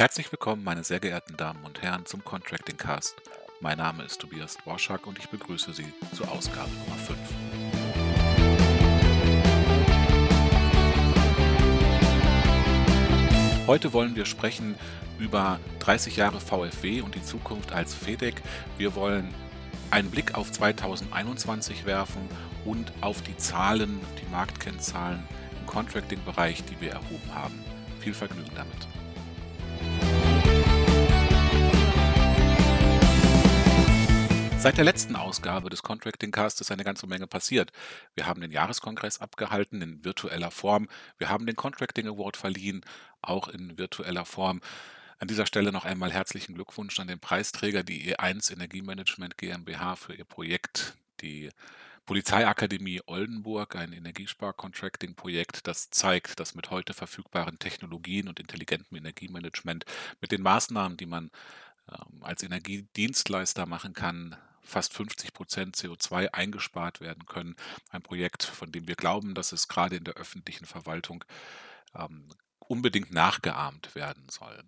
Herzlich willkommen, meine sehr geehrten Damen und Herren, zum Contracting Cast. Mein Name ist Tobias Dworschak und ich begrüße Sie zur Ausgabe Nummer 5. Heute wollen wir sprechen über 30 Jahre VfW und die Zukunft als FEDEC. Wir wollen einen Blick auf 2021 werfen und auf die Zahlen, die Marktkennzahlen im Contracting-Bereich, die wir erhoben haben. Viel Vergnügen damit. Seit der letzten Ausgabe des Contracting Cast ist eine ganze Menge passiert. Wir haben den Jahreskongress abgehalten in virtueller Form. Wir haben den Contracting Award verliehen, auch in virtueller Form. An dieser Stelle noch einmal herzlichen Glückwunsch an den Preisträger, die E1 Energiemanagement GmbH für ihr Projekt, die Polizeiakademie Oldenburg, ein Energiespar-Contracting-Projekt, das zeigt, dass mit heute verfügbaren Technologien und intelligentem Energiemanagement mit den Maßnahmen, die man ähm, als Energiedienstleister machen kann, fast 50 Prozent CO2 eingespart werden können. Ein Projekt, von dem wir glauben, dass es gerade in der öffentlichen Verwaltung ähm, unbedingt nachgeahmt werden soll.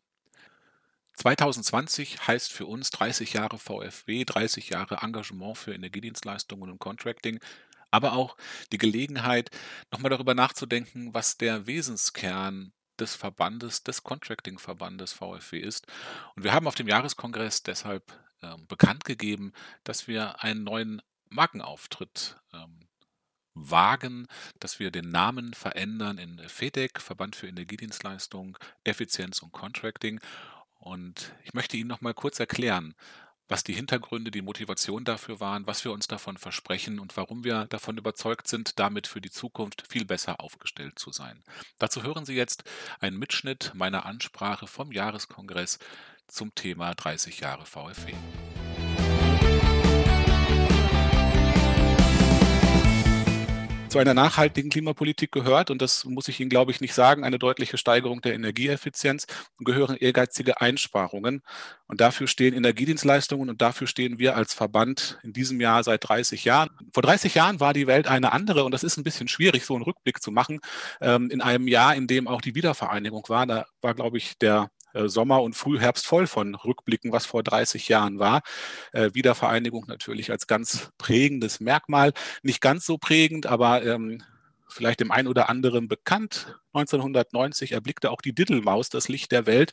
2020 heißt für uns 30 Jahre VfW, 30 Jahre Engagement für Energiedienstleistungen und Contracting, aber auch die Gelegenheit, nochmal darüber nachzudenken, was der Wesenskern des Verbandes, des Contracting-Verbandes VfW ist. Und wir haben auf dem Jahreskongress deshalb ähm, bekannt gegeben, dass wir einen neuen Markenauftritt ähm, wagen, dass wir den Namen verändern in FEDEC, Verband für Energiedienstleistung, Effizienz und Contracting. Und ich möchte Ihnen noch mal kurz erklären, was die Hintergründe, die Motivation dafür waren, was wir uns davon versprechen und warum wir davon überzeugt sind, damit für die Zukunft viel besser aufgestellt zu sein. Dazu hören Sie jetzt einen Mitschnitt meiner Ansprache vom Jahreskongress zum Thema 30 Jahre VfW. zu einer nachhaltigen Klimapolitik gehört, und das muss ich Ihnen, glaube ich, nicht sagen, eine deutliche Steigerung der Energieeffizienz und gehören ehrgeizige Einsparungen. Und dafür stehen Energiedienstleistungen und dafür stehen wir als Verband in diesem Jahr seit 30 Jahren. Vor 30 Jahren war die Welt eine andere und das ist ein bisschen schwierig, so einen Rückblick zu machen. Ähm, in einem Jahr, in dem auch die Wiedervereinigung war, da war, glaube ich, der Sommer und Frühherbst voll von Rückblicken, was vor 30 Jahren war. Äh, Wiedervereinigung natürlich als ganz prägendes Merkmal. Nicht ganz so prägend, aber ähm, vielleicht dem einen oder anderen bekannt. 1990 erblickte auch die Diddlemaus das Licht der Welt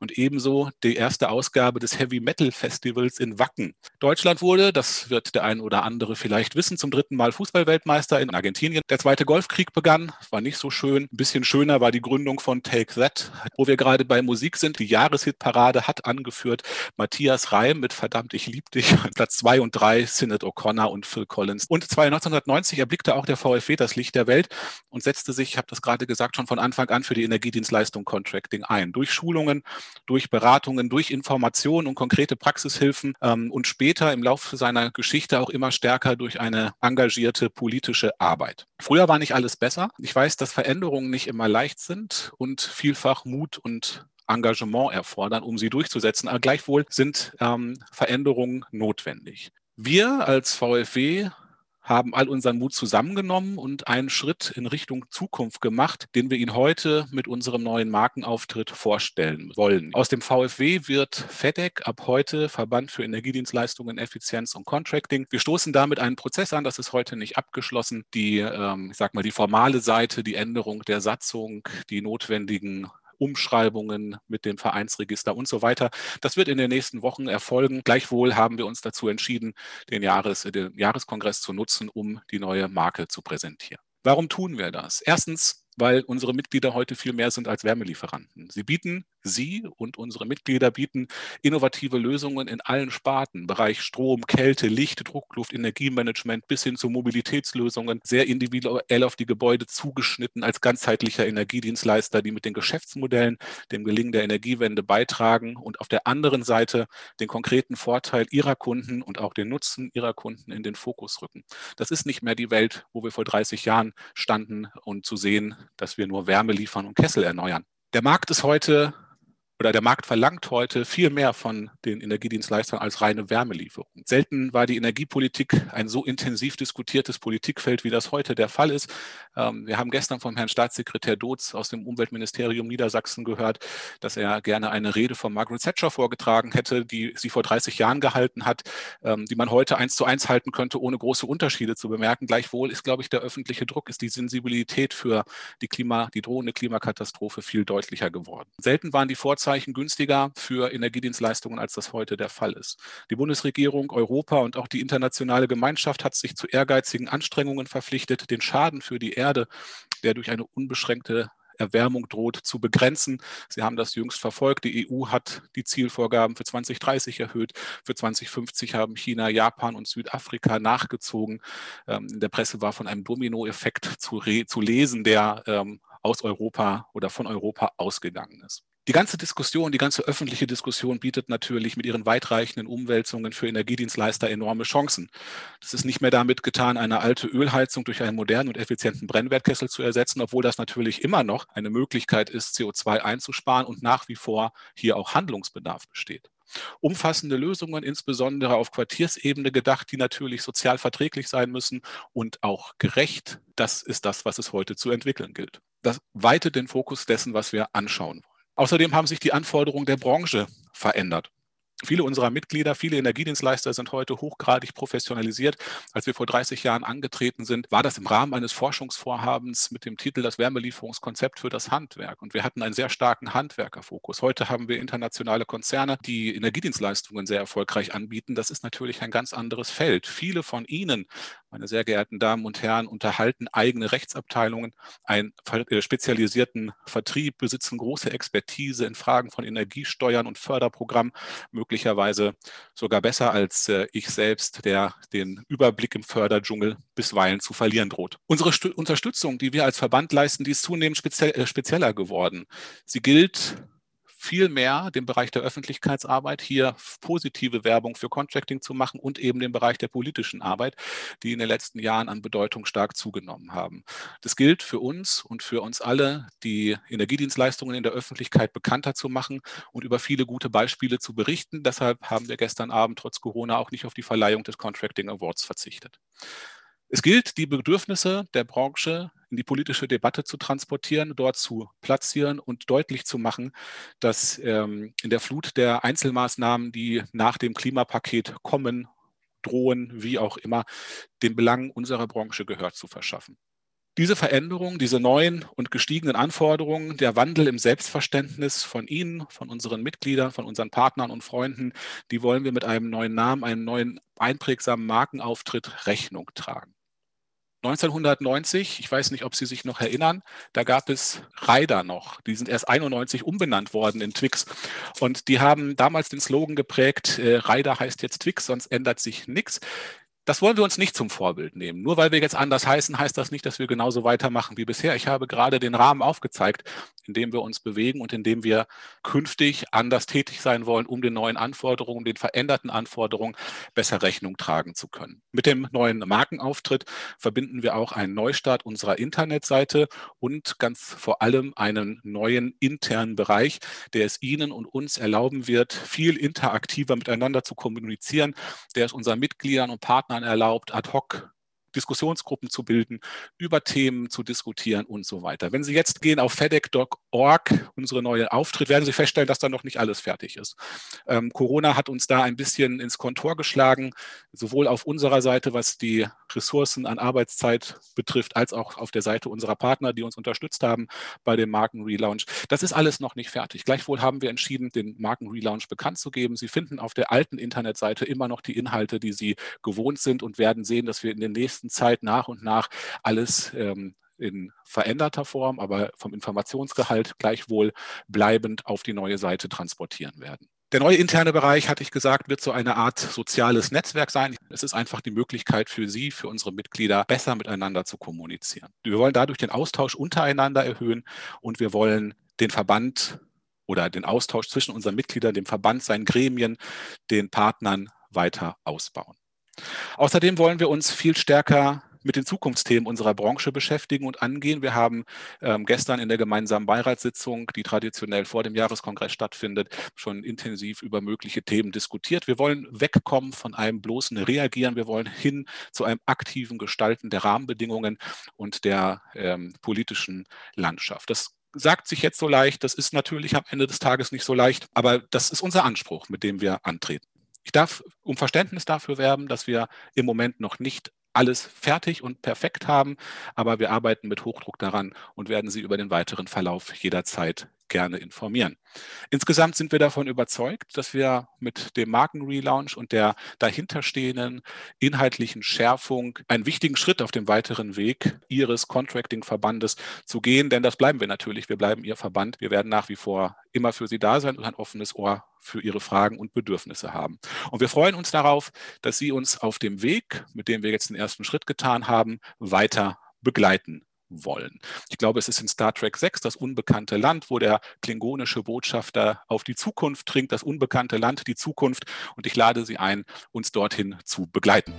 und ebenso die erste Ausgabe des Heavy Metal Festivals in Wacken. Deutschland wurde, das wird der ein oder andere vielleicht wissen, zum dritten Mal Fußballweltmeister in Argentinien. Der zweite Golfkrieg begann, war nicht so schön. Ein bisschen schöner war die Gründung von Take That, wo wir gerade bei Musik sind. Die Jahreshitparade hat angeführt Matthias Reim mit Verdammt, ich lieb dich. Platz zwei und drei Sinead O'Connor und Phil Collins. Und 1990 erblickte auch der VfW das Licht der Welt und setzte sich, ich habe das gerade gesagt, schon von Anfang an für die Energiedienstleistung Contracting ein. Durch Schulungen, durch Beratungen, durch Informationen und konkrete Praxishilfen ähm, und später im Laufe seiner Geschichte auch immer stärker durch eine engagierte politische Arbeit. Früher war nicht alles besser. Ich weiß, dass Veränderungen nicht immer leicht sind und vielfach Mut und Engagement erfordern, um sie durchzusetzen. Aber gleichwohl sind ähm, Veränderungen notwendig. Wir als VfW haben all unseren Mut zusammengenommen und einen Schritt in Richtung Zukunft gemacht, den wir Ihnen heute mit unserem neuen Markenauftritt vorstellen wollen. Aus dem VfW wird FEDEC ab heute Verband für Energiedienstleistungen, Effizienz und Contracting. Wir stoßen damit einen Prozess an, das ist heute nicht abgeschlossen. Die, ähm, ich sag mal, die formale Seite, die Änderung der Satzung, die notwendigen Umschreibungen mit dem Vereinsregister und so weiter. Das wird in den nächsten Wochen erfolgen. Gleichwohl haben wir uns dazu entschieden, den, Jahres, den Jahreskongress zu nutzen, um die neue Marke zu präsentieren. Warum tun wir das? Erstens, weil unsere Mitglieder heute viel mehr sind als Wärmelieferanten. Sie bieten Sie und unsere Mitglieder bieten innovative Lösungen in allen Sparten, Bereich Strom, Kälte, Licht, Druckluft, Energiemanagement bis hin zu Mobilitätslösungen, sehr individuell auf die Gebäude zugeschnitten als ganzheitlicher Energiedienstleister, die mit den Geschäftsmodellen dem Gelingen der Energiewende beitragen und auf der anderen Seite den konkreten Vorteil ihrer Kunden und auch den Nutzen ihrer Kunden in den Fokus rücken. Das ist nicht mehr die Welt, wo wir vor 30 Jahren standen und zu sehen, dass wir nur Wärme liefern und Kessel erneuern. Der Markt ist heute oder der Markt verlangt heute viel mehr von den Energiedienstleistern als reine Wärmelieferung. Selten war die Energiepolitik ein so intensiv diskutiertes Politikfeld, wie das heute der Fall ist. Ähm, wir haben gestern vom Herrn Staatssekretär Dotz aus dem Umweltministerium Niedersachsen gehört, dass er gerne eine Rede von Margaret Thatcher vorgetragen hätte, die sie vor 30 Jahren gehalten hat, ähm, die man heute eins zu eins halten könnte, ohne große Unterschiede zu bemerken. Gleichwohl ist, glaube ich, der öffentliche Druck, ist die Sensibilität für die Klima, die drohende Klimakatastrophe viel deutlicher geworden. Selten waren die Vorzeichen günstiger für Energiedienstleistungen, als das heute der Fall ist. Die Bundesregierung, Europa und auch die internationale Gemeinschaft hat sich zu ehrgeizigen Anstrengungen verpflichtet, den Schaden für die Erde, der durch eine unbeschränkte Erwärmung droht, zu begrenzen. Sie haben das jüngst verfolgt. Die EU hat die Zielvorgaben für 2030 erhöht. Für 2050 haben China, Japan und Südafrika nachgezogen. Ähm, in der Presse war von einem Dominoeffekt zu, zu lesen, der ähm, aus Europa oder von Europa ausgegangen ist. Die ganze Diskussion, die ganze öffentliche Diskussion bietet natürlich mit ihren weitreichenden Umwälzungen für Energiedienstleister enorme Chancen. Das ist nicht mehr damit getan, eine alte Ölheizung durch einen modernen und effizienten Brennwertkessel zu ersetzen, obwohl das natürlich immer noch eine Möglichkeit ist, CO2 einzusparen und nach wie vor hier auch Handlungsbedarf besteht. Umfassende Lösungen, insbesondere auf Quartiersebene gedacht, die natürlich sozial verträglich sein müssen und auch gerecht. Das ist das, was es heute zu entwickeln gilt. Das weitet den Fokus dessen, was wir anschauen wollen. Außerdem haben sich die Anforderungen der Branche verändert. Viele unserer Mitglieder, viele Energiedienstleister sind heute hochgradig professionalisiert. Als wir vor 30 Jahren angetreten sind, war das im Rahmen eines Forschungsvorhabens mit dem Titel Das Wärmelieferungskonzept für das Handwerk. Und wir hatten einen sehr starken Handwerkerfokus. Heute haben wir internationale Konzerne, die Energiedienstleistungen sehr erfolgreich anbieten. Das ist natürlich ein ganz anderes Feld. Viele von Ihnen meine sehr geehrten Damen und Herren, unterhalten eigene Rechtsabteilungen, einen äh, spezialisierten Vertrieb, besitzen große Expertise in Fragen von Energiesteuern und Förderprogrammen, möglicherweise sogar besser als äh, ich selbst, der den Überblick im Förderdschungel bisweilen zu verlieren droht. Unsere Unterstützung, die wir als Verband leisten, die ist zunehmend äh, spezieller geworden. Sie gilt viel mehr den Bereich der Öffentlichkeitsarbeit hier positive Werbung für Contracting zu machen und eben den Bereich der politischen Arbeit, die in den letzten Jahren an Bedeutung stark zugenommen haben. Das gilt für uns und für uns alle, die Energiedienstleistungen in der Öffentlichkeit bekannter zu machen und über viele gute Beispiele zu berichten. Deshalb haben wir gestern Abend trotz Corona auch nicht auf die Verleihung des Contracting Awards verzichtet. Es gilt, die Bedürfnisse der Branche in die politische Debatte zu transportieren, dort zu platzieren und deutlich zu machen, dass ähm, in der Flut der Einzelmaßnahmen, die nach dem Klimapaket kommen, drohen, wie auch immer, den Belangen unserer Branche Gehör zu verschaffen. Diese Veränderungen, diese neuen und gestiegenen Anforderungen, der Wandel im Selbstverständnis von Ihnen, von unseren Mitgliedern, von unseren Partnern und Freunden, die wollen wir mit einem neuen Namen, einem neuen einprägsamen Markenauftritt Rechnung tragen. 1990, ich weiß nicht, ob Sie sich noch erinnern, da gab es Ryder noch. Die sind erst 91 umbenannt worden in Twix. Und die haben damals den Slogan geprägt, äh, Ryder heißt jetzt Twix, sonst ändert sich nichts. Das wollen wir uns nicht zum Vorbild nehmen. Nur weil wir jetzt anders heißen, heißt das nicht, dass wir genauso weitermachen wie bisher. Ich habe gerade den Rahmen aufgezeigt, in dem wir uns bewegen und in dem wir künftig anders tätig sein wollen, um den neuen Anforderungen, den veränderten Anforderungen besser Rechnung tragen zu können. Mit dem neuen Markenauftritt verbinden wir auch einen Neustart unserer Internetseite und ganz vor allem einen neuen internen Bereich, der es Ihnen und uns erlauben wird, viel interaktiver miteinander zu kommunizieren, der es unseren Mitgliedern und Partnern Partnern erlaubt, ad hoc Diskussionsgruppen zu bilden, über Themen zu diskutieren und so weiter. Wenn Sie jetzt gehen auf fedec.org, unsere neue Auftritt, werden Sie feststellen, dass da noch nicht alles fertig ist. Ähm, Corona hat uns da ein bisschen ins Kontor geschlagen, sowohl auf unserer Seite, was die Ressourcen an Arbeitszeit betrifft, als auch auf der Seite unserer Partner, die uns unterstützt haben bei dem Markenrelaunch. Das ist alles noch nicht fertig. Gleichwohl haben wir entschieden, den Markenrelaunch bekannt zu geben. Sie finden auf der alten Internetseite immer noch die Inhalte, die Sie gewohnt sind und werden sehen, dass wir in den nächsten nächsten Zeit nach und nach alles ähm, in veränderter Form, aber vom Informationsgehalt gleichwohl bleibend auf die neue Seite transportieren werden. Der neue interne Bereich, hatte ich gesagt, wird so eine Art soziales Netzwerk sein. Es ist einfach die Möglichkeit für Sie, für unsere Mitglieder besser miteinander zu kommunizieren. Wir wollen dadurch den Austausch untereinander erhöhen und wir wollen den Verband oder den Austausch zwischen unseren Mitgliedern, dem Verband, seinen Gremien, den Partnern weiter ausbauen. Außerdem wollen wir uns viel stärker mit den Zukunftsthemen unserer Branche beschäftigen und angehen. Wir haben ähm, gestern in der gemeinsamen Beiratssitzung, die traditionell vor dem Jahreskongress stattfindet, schon intensiv über mögliche Themen diskutiert. Wir wollen wegkommen von einem bloßen Reagieren. Wir wollen hin zu einem aktiven Gestalten der Rahmenbedingungen und der ähm, politischen Landschaft. Das sagt sich jetzt so leicht, das ist natürlich am Ende des Tages nicht so leicht, aber das ist unser Anspruch, mit dem wir antreten. Ich darf um Verständnis dafür werben, dass wir im Moment noch nicht alles fertig und perfekt haben, aber wir arbeiten mit Hochdruck daran und werden Sie über den weiteren Verlauf jederzeit gerne informieren. Insgesamt sind wir davon überzeugt, dass wir mit dem Markenrelaunch und der dahinterstehenden inhaltlichen Schärfung einen wichtigen Schritt auf dem weiteren Weg Ihres Contracting-Verbandes zu gehen, denn das bleiben wir natürlich. Wir bleiben Ihr Verband. Wir werden nach wie vor immer für Sie da sein und ein offenes Ohr für Ihre Fragen und Bedürfnisse haben. Und wir freuen uns darauf, dass Sie uns auf dem Weg, mit dem wir jetzt den ersten Schritt getan haben, weiter begleiten wollen. Ich glaube, es ist in Star Trek 6 das unbekannte Land, wo der klingonische Botschafter auf die Zukunft trinkt, das unbekannte Land, die Zukunft. Und ich lade Sie ein, uns dorthin zu begleiten.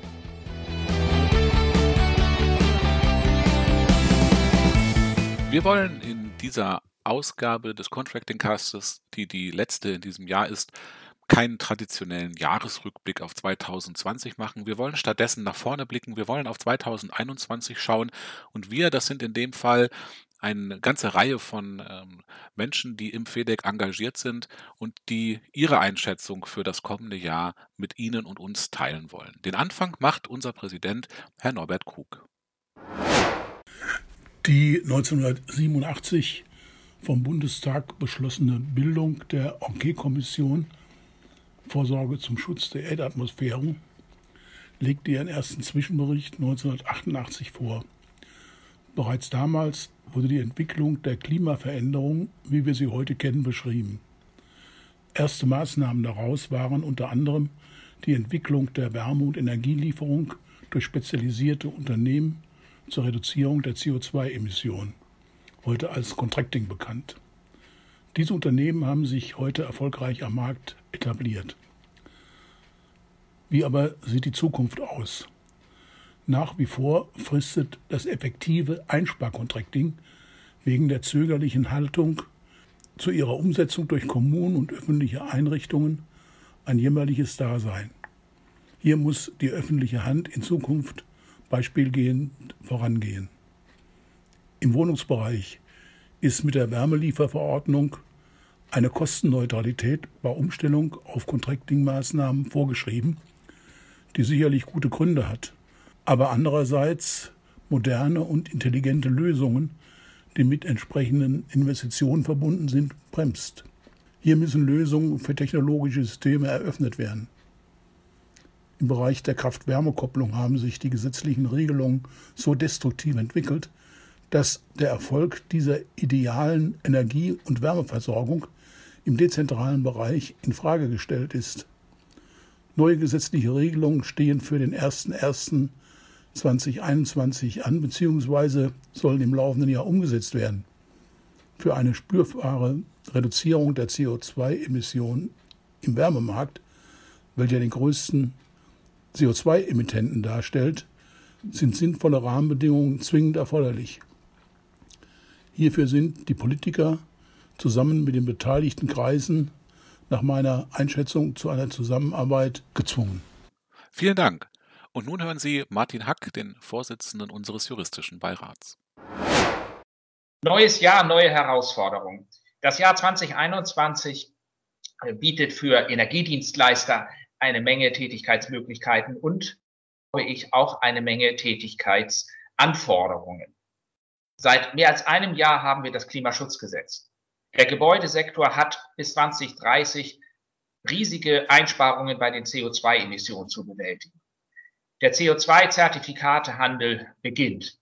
Wir wollen in dieser Ausgabe des Contracting Castes, die die letzte in diesem Jahr ist, keinen traditionellen Jahresrückblick auf 2020 machen. Wir wollen stattdessen nach vorne blicken. Wir wollen auf 2021 schauen. Und wir, das sind in dem Fall eine ganze Reihe von ähm, Menschen, die im FEDEC engagiert sind und die ihre Einschätzung für das kommende Jahr mit Ihnen und uns teilen wollen. Den Anfang macht unser Präsident, Herr Norbert Krug. Die 1987 vom Bundestag beschlossene Bildung der Enquete-Kommission Vorsorge zum Schutz der Erdatmosphäre legte ihren ersten Zwischenbericht 1988 vor. Bereits damals wurde die Entwicklung der Klimaveränderung, wie wir sie heute kennen, beschrieben. Erste Maßnahmen daraus waren unter anderem die Entwicklung der Wärme- und Energielieferung durch spezialisierte Unternehmen zur Reduzierung der CO2-Emissionen, heute als Contracting bekannt. Diese Unternehmen haben sich heute erfolgreich am Markt etabliert. Wie aber sieht die Zukunft aus? Nach wie vor fristet das effektive Einsparkontrakting wegen der zögerlichen Haltung zu ihrer Umsetzung durch Kommunen und öffentliche Einrichtungen ein jämmerliches Dasein. Hier muss die öffentliche Hand in Zukunft beispielgehend vorangehen. Im Wohnungsbereich ist mit der Wärmelieferverordnung eine Kostenneutralität bei Umstellung auf Contracting-Maßnahmen vorgeschrieben, die sicherlich gute Gründe hat, aber andererseits moderne und intelligente Lösungen, die mit entsprechenden Investitionen verbunden sind, bremst. Hier müssen Lösungen für technologische Systeme eröffnet werden. Im Bereich der Kraft-Wärme-Kopplung haben sich die gesetzlichen Regelungen so destruktiv entwickelt, dass der Erfolg dieser idealen Energie- und Wärmeversorgung im dezentralen Bereich in Frage gestellt ist. Neue gesetzliche Regelungen stehen für den 01.01.2021 an bzw. sollen im laufenden Jahr umgesetzt werden. Für eine spürbare Reduzierung der CO2-Emissionen im Wärmemarkt, welcher den größten CO2-Emittenten darstellt, sind sinnvolle Rahmenbedingungen zwingend erforderlich. Hierfür sind die Politiker zusammen mit den beteiligten Kreisen nach meiner Einschätzung zu einer Zusammenarbeit gezwungen. Vielen Dank. Und nun hören Sie Martin Hack, den Vorsitzenden unseres juristischen Beirats. Neues Jahr, neue Herausforderungen. Das Jahr 2021 äh, bietet für Energiedienstleister eine Menge Tätigkeitsmöglichkeiten und, glaube ich, auch eine Menge Tätigkeitsanforderungen. Seit mehr als einem Jahr haben wir das Klimaschutzgesetz. Der Gebäudesektor hat bis 2030 riesige Einsparungen bei den CO2-Emissionen zu bewältigen. Der CO2-Zertifikatehandel beginnt.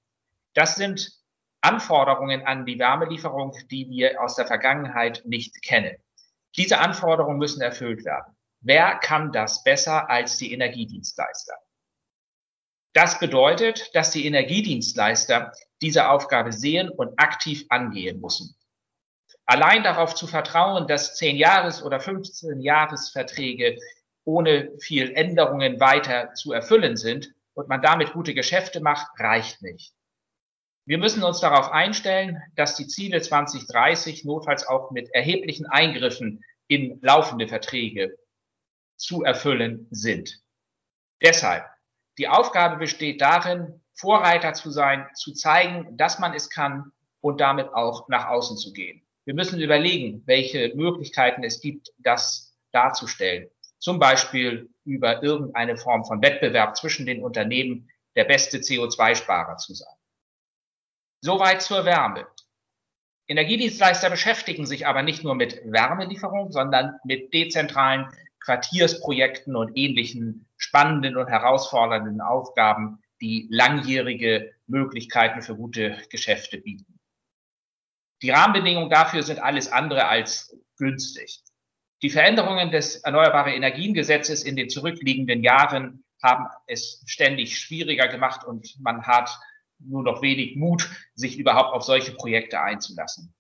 Das sind Anforderungen an die Wärmelieferung, die wir aus der Vergangenheit nicht kennen. Diese Anforderungen müssen erfüllt werden. Wer kann das besser als die Energiedienstleister? Das bedeutet, dass die Energiedienstleister diese Aufgabe sehen und aktiv angehen müssen. Allein darauf zu vertrauen, dass 10 Jahres- oder 15 Jahresverträge ohne viel Änderungen weiter zu erfüllen sind, und man damit gute Geschäfte macht, reicht nicht. Wir müssen uns darauf einstellen, dass die Ziele 2030 notfalls auch mit erheblichen Eingriffen in laufende Verträge zu erfüllen sind. Deshalb, die Aufgabe besteht darin, Vorreiter zu sein, zu zeigen, dass man es kann und damit auch nach außen zu gehen. Wir müssen überlegen, welche Möglichkeiten es gibt, das darzustellen. Zum Beispiel über irgendeine Form von Wettbewerb zwischen den Unternehmen, der beste CO2-Sparer zu sein. Soweit zur Wärme. Energiedienstleister beschäftigen sich aber nicht nur mit Wärmelieferung, sondern mit dezentralen Quartiersprojekten und ähnlichen spannenden und herausfordernden Aufgaben, die langjährige Möglichkeiten für gute Geschäfte bieten. Die Rahmenbedingungen dafür sind alles andere als günstig. Die Veränderungen des Erneuerbare Energiengesetzes in den zurückliegenden Jahren haben es ständig schwieriger gemacht und man hat nur noch wenig Mut, sich überhaupt auf solche Projekte einzulassen.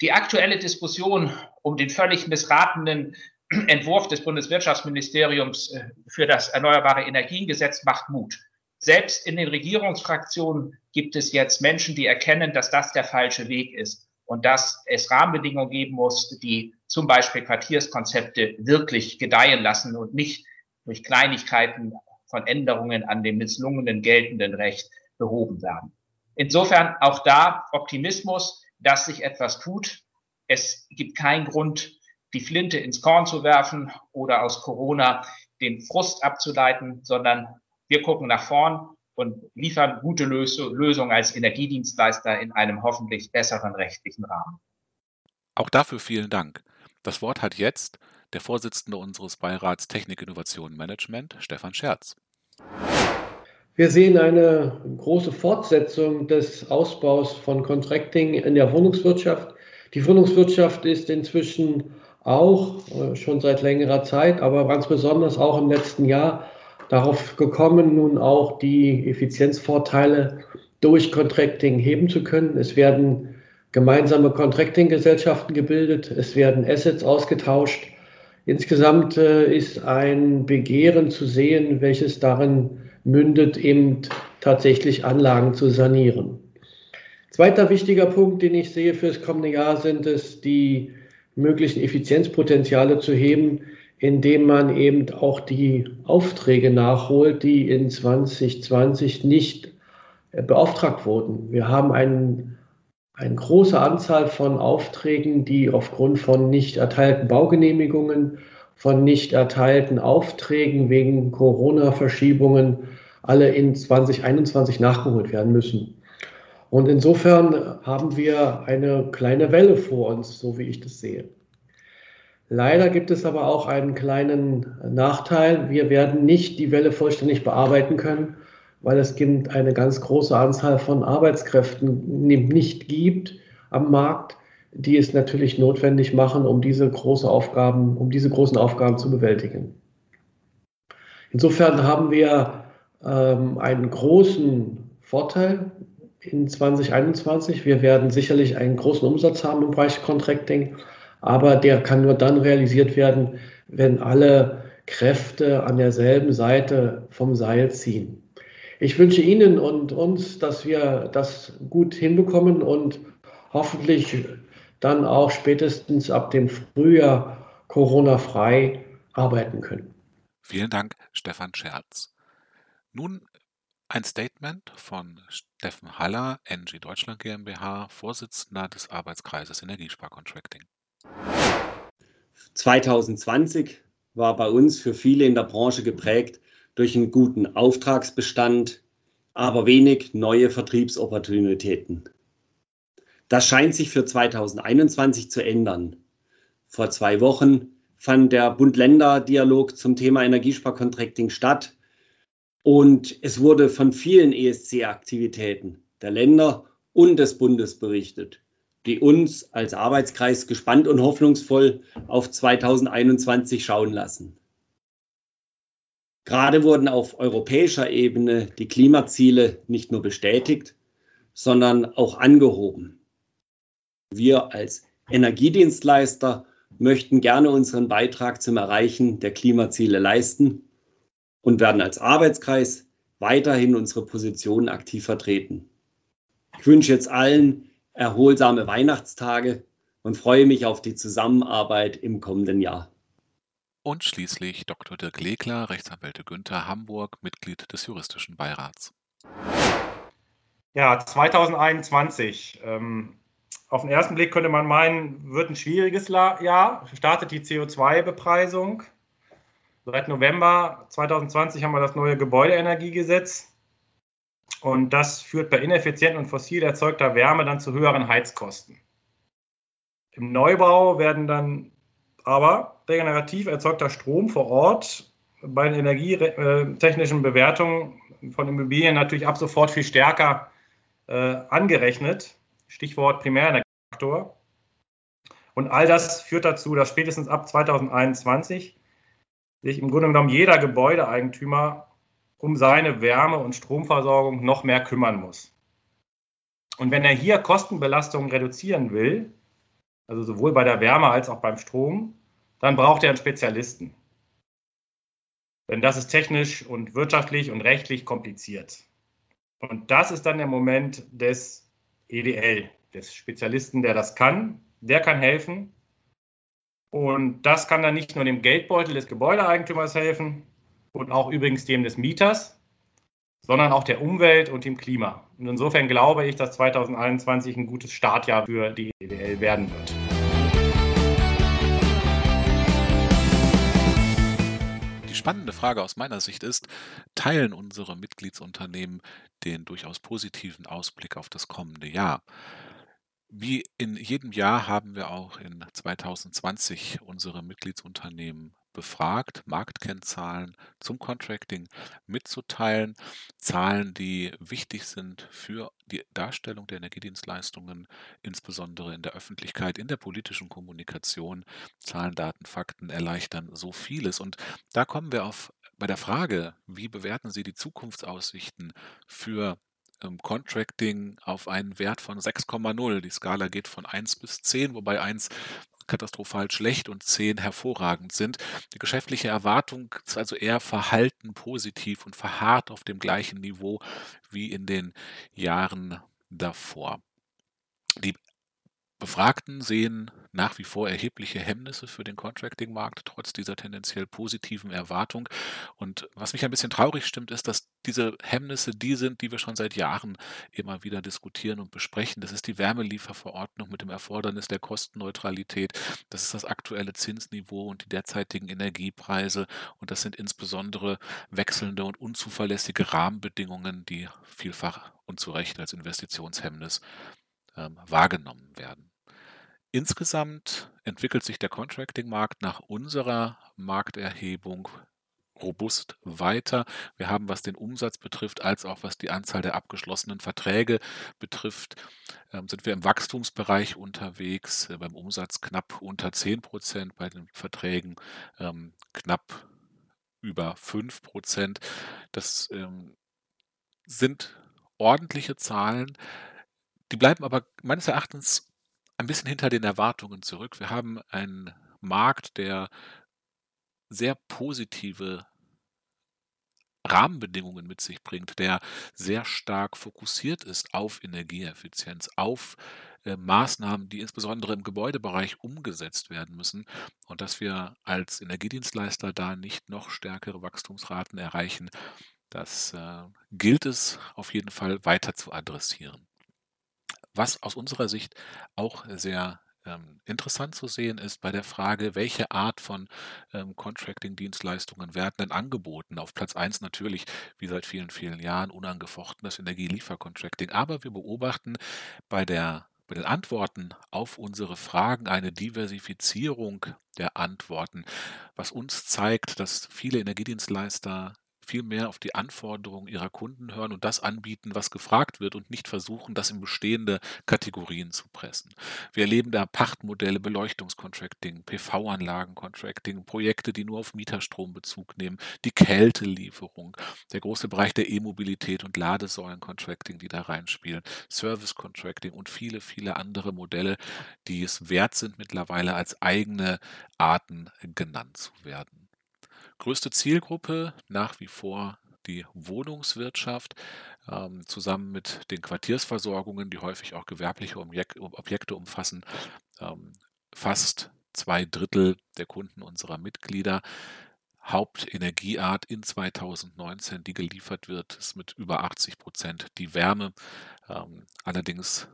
Die aktuelle Diskussion um den völlig missratenen Entwurf des Bundeswirtschaftsministeriums äh, für das Erneuerbare Energiengesetz macht Mut. Selbst in den Regierungsfraktionen gibt es jetzt Menschen, die erkennen, dass das der falsche Weg ist und dass es Rahmenbedingungen geben muss, die zum Beispiel Quartierskonzepte wirklich gedeihen lassen und nicht durch Kleinigkeiten von Änderungen an dem misslungenen geltenden Recht behoben werden. Insofern auch da Optimismus, dass sich etwas tut. Es gibt keinen Grund, die Flinte ins Korn zu werfen oder aus Corona den Frust abzuleiten, sondern wir gucken nach vorn und liefern gute Lösungen als Energiedienstleister in einem hoffentlich besseren rechtlichen Rahmen. Auch dafür vielen Dank. Das Wort hat jetzt der Vorsitzende unseres Beirats Technik Innovation Management, Stefan Scherz. Wir sehen eine große Fortsetzung des Ausbaus von Contracting in der Wohnungswirtschaft. Die Wohnungswirtschaft ist inzwischen auch äh, schon seit längerer Zeit, aber ganz besonders auch im letzten Jahr darauf gekommen, nun auch die Effizienzvorteile durch Contracting heben zu können. Es werden gemeinsame Contracting-Gesellschaften gebildet, es werden Assets ausgetauscht. Insgesamt äh, ist ein Begehren zu sehen, welches darin mündet, eben tatsächlich Anlagen zu sanieren. Zweiter wichtiger Punkt, den ich sehe für das kommende Jahr, sind es, die möglichen Effizienzpotenziale zu heben, indem man eben auch die Aufträge nachholt, die in 2020 nicht äh, beauftragt wurden. Wir haben einen, eine große Anzahl von Aufträgen, die aufgrund von nicht erteilten Baugenehmigungen, von nicht erteilten Aufträgen wegen Corona-Verschiebungen alle in 2021 nachgeholt werden müssen. Und insofern haben wir eine kleine Welle vor uns, so wie ich das sehe. Leider gibt es aber auch einen kleinen Nachteil. Wir werden nicht die Welle vollständig bearbeiten können, weil es eine ganz große Anzahl von Arbeitskräften nicht gibt am Markt, die es natürlich notwendig machen, um diese große Aufgaben, um diese großen Aufgaben zu bewältigen. Insofern haben wir ähm, einen großen Vorteil in 2021. Wir werden sicherlich einen großen Umsatz haben im Bereich Contracting aber der kann nur dann realisiert werden, wenn alle Kräfte an derselben Seite vom Seil ziehen. Ich wünsche Ihnen und uns, dass wir das gut hinbekommen und hoffentlich dann auch spätestens ab dem Frühjahr Corona-frei arbeiten können. Vielen Dank, Stefan Scherz. Nun ein Statement von Steffen Haller, NG Deutschland GmbH, Vorsitzender des Arbeitskreises Energiesparcontracting. 2020 war bei uns für viele in der Branche geprägt durch einen guten Auftragsbestand, aber wenig neue Vertriebsopportunitäten. Das scheint sich für 2021 zu ändern. Vor zwei Wochen fand der Bund-Länder-Dialog zum Thema Energiesparcontracting statt und es wurde von vielen ESC-Aktivitäten der Länder und des Bundes berichtet die uns als Arbeitskreis gespannt und hoffnungsvoll auf 2021 schauen lassen. Gerade wurden auf europäischer Ebene die Klimaziele nicht nur bestätigt, sondern auch angehoben. Wir als Energiedienstleister möchten gerne unseren Beitrag zum Erreichen der Klimaziele leisten und werden als Arbeitskreis weiterhin unsere Positionen aktiv vertreten. Ich wünsche jetzt allen erholsame Weihnachtstage und freue mich auf die Zusammenarbeit im kommenden Jahr. Und schließlich Dr. Dirk Legler, Rechtsanwälte Günther Hamburg, Mitglied des Juristischen Beirats. Ja, 2021. Ähm, auf den ersten Blick könnte man meinen, wird ein schwieriges Jahr. Startet die CO2-Bepreisung. Seit November 2020 haben wir das neue Gebäudeenergiegesetz. Und das führt bei ineffizient und fossil erzeugter Wärme dann zu höheren Heizkosten. Im Neubau werden dann aber regenerativ erzeugter Strom vor Ort bei den energietechnischen Bewertungen von Immobilien natürlich ab sofort viel stärker äh, angerechnet. Stichwort Primärenergiefaktor. Und all das führt dazu, dass spätestens ab 2021 sich im Grunde genommen jeder Gebäudeeigentümer um seine Wärme- und Stromversorgung noch mehr kümmern muss. Und wenn er hier Kostenbelastungen reduzieren will, also sowohl bei der Wärme als auch beim Strom, dann braucht er einen Spezialisten. Denn das ist technisch und wirtschaftlich und rechtlich kompliziert. Und das ist dann der Moment des EDL, des Spezialisten, der das kann. Der kann helfen. Und das kann dann nicht nur dem Geldbeutel des Gebäudeeigentümers helfen und auch übrigens dem des Mieters, sondern auch der Umwelt und dem Klima. Und insofern glaube ich, dass 2021 ein gutes Startjahr für die EDL werden wird. Die spannende Frage aus meiner Sicht ist, teilen unsere Mitgliedsunternehmen den durchaus positiven Ausblick auf das kommende Jahr? Wie in jedem Jahr haben wir auch in 2020 unsere Mitgliedsunternehmen befragt, Marktkennzahlen zum Contracting mitzuteilen, Zahlen, die wichtig sind für die Darstellung der Energiedienstleistungen, insbesondere in der Öffentlichkeit, in der politischen Kommunikation. Zahlen, Daten, Fakten erleichtern so vieles. Und da kommen wir auf bei der Frage, wie bewerten Sie die Zukunftsaussichten für ähm, Contracting auf einen Wert von 6,0. Die Skala geht von 1 bis 10, wobei 1 katastrophal schlecht und 10 hervorragend sind. Die geschäftliche Erwartung ist also eher verhalten positiv und verharrt auf dem gleichen Niveau wie in den Jahren davor. Die Befragten sehen nach wie vor erhebliche Hemmnisse für den Contracting-Markt, trotz dieser tendenziell positiven Erwartung. Und was mich ein bisschen traurig stimmt, ist, dass diese Hemmnisse die sind, die wir schon seit Jahren immer wieder diskutieren und besprechen. Das ist die Wärmelieferverordnung mit dem Erfordernis der Kostenneutralität. Das ist das aktuelle Zinsniveau und die derzeitigen Energiepreise. Und das sind insbesondere wechselnde und unzuverlässige Rahmenbedingungen, die vielfach und zu Recht als Investitionshemmnis ähm, wahrgenommen werden. Insgesamt entwickelt sich der Contracting-Markt nach unserer Markterhebung robust weiter. Wir haben, was den Umsatz betrifft, als auch was die Anzahl der abgeschlossenen Verträge betrifft, ähm, sind wir im Wachstumsbereich unterwegs, äh, beim Umsatz knapp unter 10 Prozent, bei den Verträgen ähm, knapp über 5 Prozent. Das ähm, sind ordentliche Zahlen. Die bleiben aber meines Erachtens ein bisschen hinter den Erwartungen zurück. Wir haben einen Markt, der sehr positive Rahmenbedingungen mit sich bringt, der sehr stark fokussiert ist auf Energieeffizienz, auf äh, Maßnahmen, die insbesondere im Gebäudebereich umgesetzt werden müssen und dass wir als Energiedienstleister da nicht noch stärkere Wachstumsraten erreichen, das äh, gilt es auf jeden Fall weiter zu adressieren. Was aus unserer Sicht auch sehr ähm, interessant zu sehen ist bei der Frage, welche Art von ähm, Contracting-Dienstleistungen werden denn angeboten? Auf Platz 1 natürlich, wie seit vielen, vielen Jahren, unangefochten das Energieliefercontracting. Aber wir beobachten bei der bei den Antworten auf unsere Fragen eine Diversifizierung der Antworten, was uns zeigt, dass viele Energiedienstleister viel mehr auf die Anforderungen ihrer Kunden hören und das anbieten, was gefragt wird und nicht versuchen, das in bestehende Kategorien zu pressen. Wir erleben da Pachtmodelle, Beleuchtungscontracting, PV-Anlagen-Contracting, Projekte, die nur auf Mieterstrom Bezug nehmen, die Kältelieferung, der große Bereich der E-Mobilität und Ladesäulen-Contracting, die da reinspielen, Service-Contracting und viele, viele andere Modelle, die es wert sind, mittlerweile als eigene Arten genannt zu werden. Größte Zielgruppe nach wie vor die Wohnungswirtschaft ähm, zusammen mit den Quartiersversorgungen, die häufig auch gewerbliche Objekte umfassen, ähm, fast zwei Drittel der Kunden unserer Mitglieder. Hauptenergieart in 2019, die geliefert wird, ist mit über 80 Prozent die Wärme. Ähm, allerdings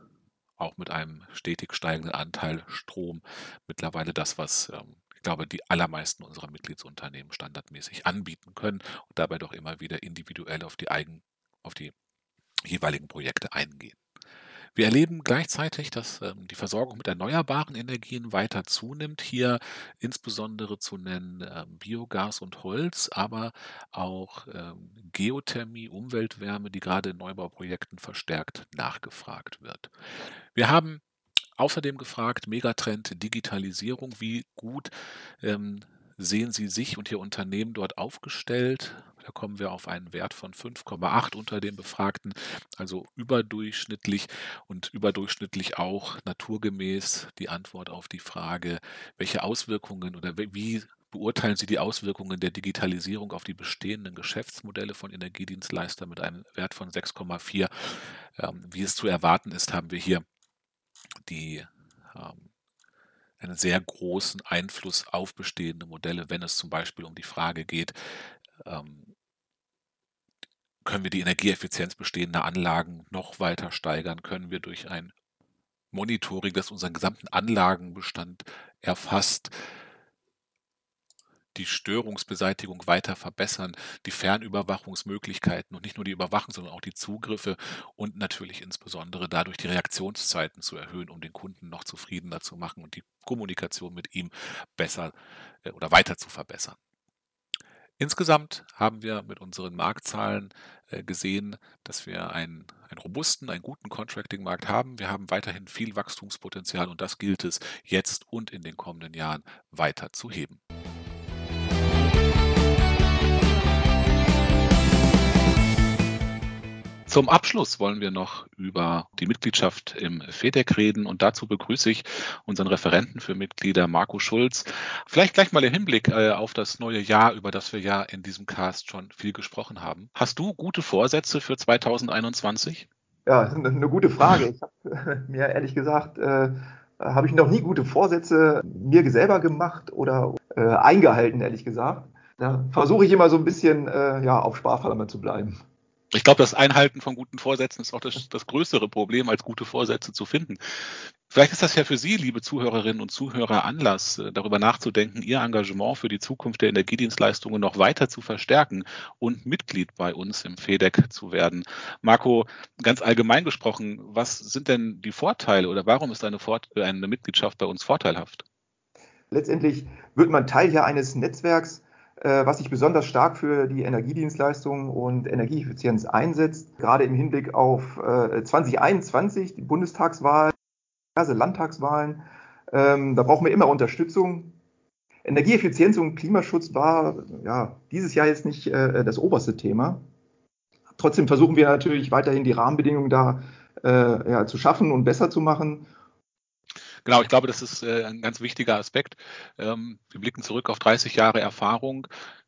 auch mit einem stetig steigenden Anteil Strom. Mittlerweile das, was ähm, ich glaube, die allermeisten unserer Mitgliedsunternehmen standardmäßig anbieten können und dabei doch immer wieder individuell auf die, eigen, auf die jeweiligen Projekte eingehen. Wir erleben gleichzeitig, dass ähm, die Versorgung mit erneuerbaren Energien weiter zunimmt. Hier insbesondere zu nennen ähm, Biogas und Holz, aber auch ähm, Geothermie, Umweltwärme, die gerade in Neubauprojekten verstärkt nachgefragt wird. Wir haben Außerdem gefragt, Megatrend Digitalisierung, wie gut ähm, sehen Sie sich und Ihr Unternehmen dort aufgestellt? Da kommen wir auf einen Wert von 5,8 unter den Befragten, also überdurchschnittlich und überdurchschnittlich auch naturgemäß die Antwort auf die Frage, welche Auswirkungen oder wie beurteilen Sie die Auswirkungen der Digitalisierung auf die bestehenden Geschäftsmodelle von Energiedienstleistern mit einem Wert von 6,4? Ähm, wie es zu erwarten ist, haben wir hier die ähm, einen sehr großen Einfluss auf bestehende Modelle, wenn es zum Beispiel um die Frage geht, ähm, können wir die Energieeffizienz bestehender Anlagen noch weiter steigern? Können wir durch ein Monitoring, das unseren gesamten Anlagenbestand erfasst, die Störungsbeseitigung weiter verbessern, die Fernüberwachungsmöglichkeiten und nicht nur die Überwachung, sondern auch die Zugriffe und natürlich insbesondere dadurch die Reaktionszeiten zu erhöhen, um den Kunden noch zufriedener zu machen und die Kommunikation mit ihm besser äh, oder weiter zu verbessern. Insgesamt haben wir mit unseren Marktzahlen äh, gesehen, dass wir einen, einen robusten, einen guten Contracting-Markt haben. Wir haben weiterhin viel Wachstumspotenzial und das gilt es jetzt und in den kommenden Jahren weiter zu heben. Zum Abschluss wollen wir noch über die Mitgliedschaft im FEDEC reden und dazu begrüße ich unseren Referenten für Mitglieder Marco Schulz. Vielleicht gleich mal im Hinblick äh, auf das neue Jahr, über das wir ja in diesem Cast schon viel gesprochen haben. Hast du gute Vorsätze für 2021? Ja, eine gute Frage. Ich habe mir ehrlich gesagt, äh, habe ich noch nie gute Vorsätze mir selber gemacht oder äh, eingehalten, ehrlich gesagt. Da versuche ich immer so ein bisschen äh, ja, auf Sparflamme zu bleiben. Ich glaube, das Einhalten von guten Vorsätzen ist auch das, das größere Problem, als gute Vorsätze zu finden. Vielleicht ist das ja für Sie, liebe Zuhörerinnen und Zuhörer, Anlass, äh, darüber nachzudenken, Ihr Engagement für die Zukunft der Energiedienstleistungen noch weiter zu verstärken und Mitglied bei uns im FEDEC zu werden. Marco, ganz allgemein gesprochen, was sind denn die Vorteile oder warum ist eine, Fort eine Mitgliedschaft bei uns vorteilhaft? Letztendlich wird man Teil ja eines Netzwerks, was sich besonders stark für die Energiedienstleistungen und Energieeffizienz einsetzt, gerade im Hinblick auf 2021, äh, die Bundestagswahl, diverse Landtagswahlen. Ähm, da brauchen wir immer Unterstützung. Energieeffizienz und Klimaschutz war ja dieses Jahr jetzt nicht äh, das oberste Thema. Trotzdem versuchen wir natürlich weiterhin die Rahmenbedingungen da ja, zu schaffen und besser zu machen. Genau, ich glaube, das ist äh, ein ganz wichtiger Aspekt. Ähm, wir blicken zurück auf 30 Jahre Erfahrung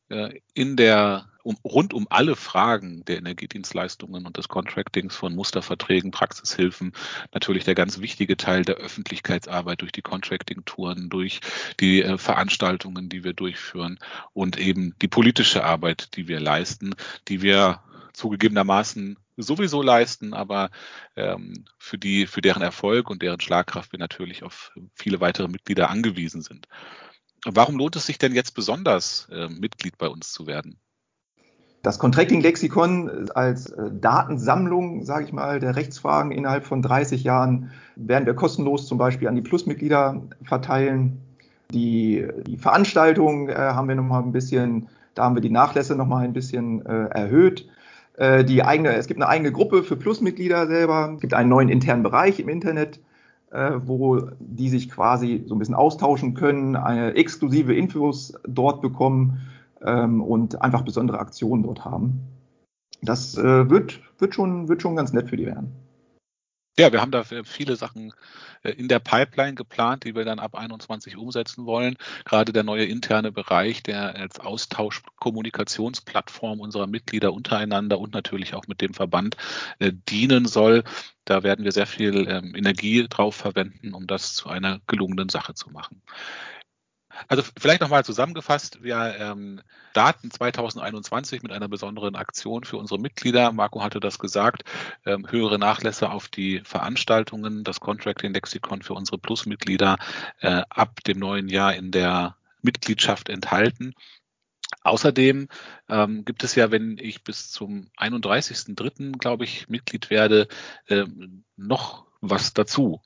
äh, in der um, rund um alle Fragen der Energiedienstleistungen und des Contractings von Musterverträgen, Praxishilfen, natürlich der ganz wichtige Teil der Öffentlichkeitsarbeit durch die Contracting-Touren, durch die äh, Veranstaltungen, die wir durchführen und eben die politische Arbeit, die wir leisten, die wir zugegebenermaßen sowieso leisten, aber ähm, für die, für deren Erfolg und deren Schlagkraft wir natürlich auf viele weitere Mitglieder angewiesen sind. Warum lohnt es sich denn jetzt besonders, äh, Mitglied bei uns zu werden? Das Contracting-Lexikon als äh, Datensammlung, sage ich mal, der Rechtsfragen innerhalb von 30 Jahren werden wir kostenlos zum Beispiel an die Plusmitglieder verteilen. Die, die Veranstaltung äh, haben wir nochmal ein bisschen, da haben wir die Nachlässe nochmal ein bisschen äh, erhöht. Äh, die eigene, es gibt eine eigene Gruppe für Plusmitglieder selber, es gibt einen neuen internen Bereich im Internet, äh, wo die sich quasi so ein bisschen austauschen können, eine exklusive Infos dort bekommen ähm, und einfach besondere Aktionen dort haben. Das äh, wird, wird, schon, wird schon ganz nett für die werden. Ja, wir haben da viele Sachen äh, in der Pipeline geplant, die wir dann ab 21 umsetzen wollen. Gerade der neue interne Bereich, der als Austausch-Kommunikationsplattform unserer Mitglieder untereinander und natürlich auch mit dem Verband äh, dienen soll. Da werden wir sehr viel ähm, Energie drauf verwenden, um das zu einer gelungenen Sache zu machen. Also vielleicht nochmal zusammengefasst, wir ähm, starten 2021 mit einer besonderen Aktion für unsere Mitglieder. Marco hatte das gesagt, ähm, höhere Nachlässe auf die Veranstaltungen, das Contracting-Lexikon für unsere Plus-Mitglieder äh, ab dem neuen Jahr in der Mitgliedschaft enthalten. Außerdem ähm, gibt es ja, wenn ich bis zum 31.03., glaube ich, Mitglied werde, äh, noch was dazu.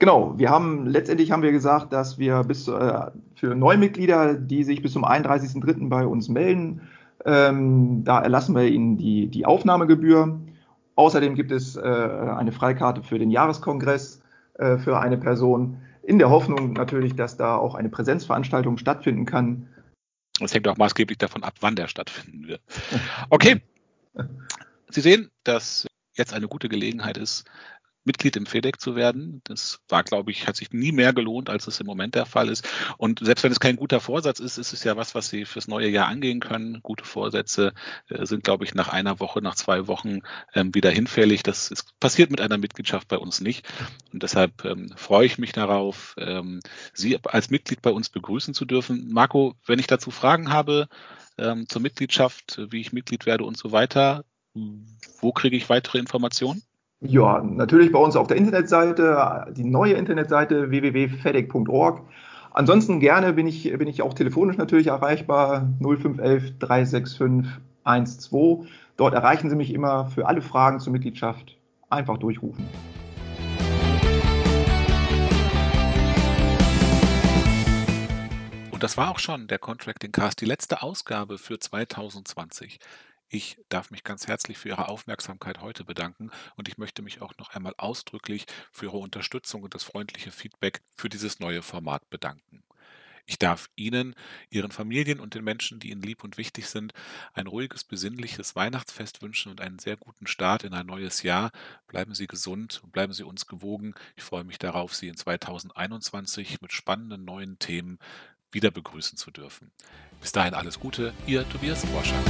Genau, wir haben letztendlich haben wir gesagt, dass wir bis äh, für Neumitglieder, die sich bis zum 31.03. bei uns melden, ähm, da erlassen wir ihnen die, die Aufnahmegebühr. Außerdem gibt es äh, eine Freikarte für den Jahreskongress äh, für eine Person, in der Hoffnung natürlich, dass da auch eine Präsenzveranstaltung stattfinden kann. Das hängt auch maßgeblich davon ab, wann der stattfinden wird. Okay. Sie sehen, dass jetzt eine gute Gelegenheit ist, Mitglied im FEDEC zu werden. Das war, glaube ich, hat sich nie mehr gelohnt, als es im Moment der Fall ist. Und selbst wenn es kein guter Vorsatz ist, ist es ja was, was Sie fürs neue Jahr angehen können. Gute Vorsätze äh, sind, glaube ich, nach einer Woche, nach zwei Wochen ähm, wieder hinfällig. Das ist, passiert mit einer Mitgliedschaft bei uns nicht. Und deshalb ähm, freue ich mich darauf, ähm, Sie als Mitglied bei uns begrüßen zu dürfen. Marco, wenn ich dazu Fragen habe ähm, zur Mitgliedschaft, wie ich Mitglied werde und so weiter, wo kriege ich weitere Informationen? Ja, natürlich bei uns auf der Internetseite, die neue Internetseite www.fedec.org. Ansonsten gerne bin ich, bin ich auch telefonisch natürlich erreichbar 0511 365 12. Dort erreichen Sie mich immer für alle Fragen zur Mitgliedschaft. Einfach durchrufen. Und das war auch schon der Contracting Cast, die letzte Ausgabe für 2020. Ich darf mich ganz herzlich für Ihre Aufmerksamkeit heute bedanken und ich möchte mich auch noch einmal ausdrücklich für Ihre Unterstützung und das freundliche Feedback für dieses neue Format bedanken. Ich darf Ihnen, Ihren Familien und den Menschen, die Ihnen lieb und wichtig sind, ein ruhiges, besinnliches Weihnachtsfest wünschen und einen sehr guten Start in ein neues Jahr. Bleiben Sie gesund und bleiben Sie uns gewogen. Ich freue mich darauf, Sie in 2021 mit spannenden neuen Themen wieder begrüßen zu dürfen. Bis dahin alles Gute, Ihr Tobias Dworschak.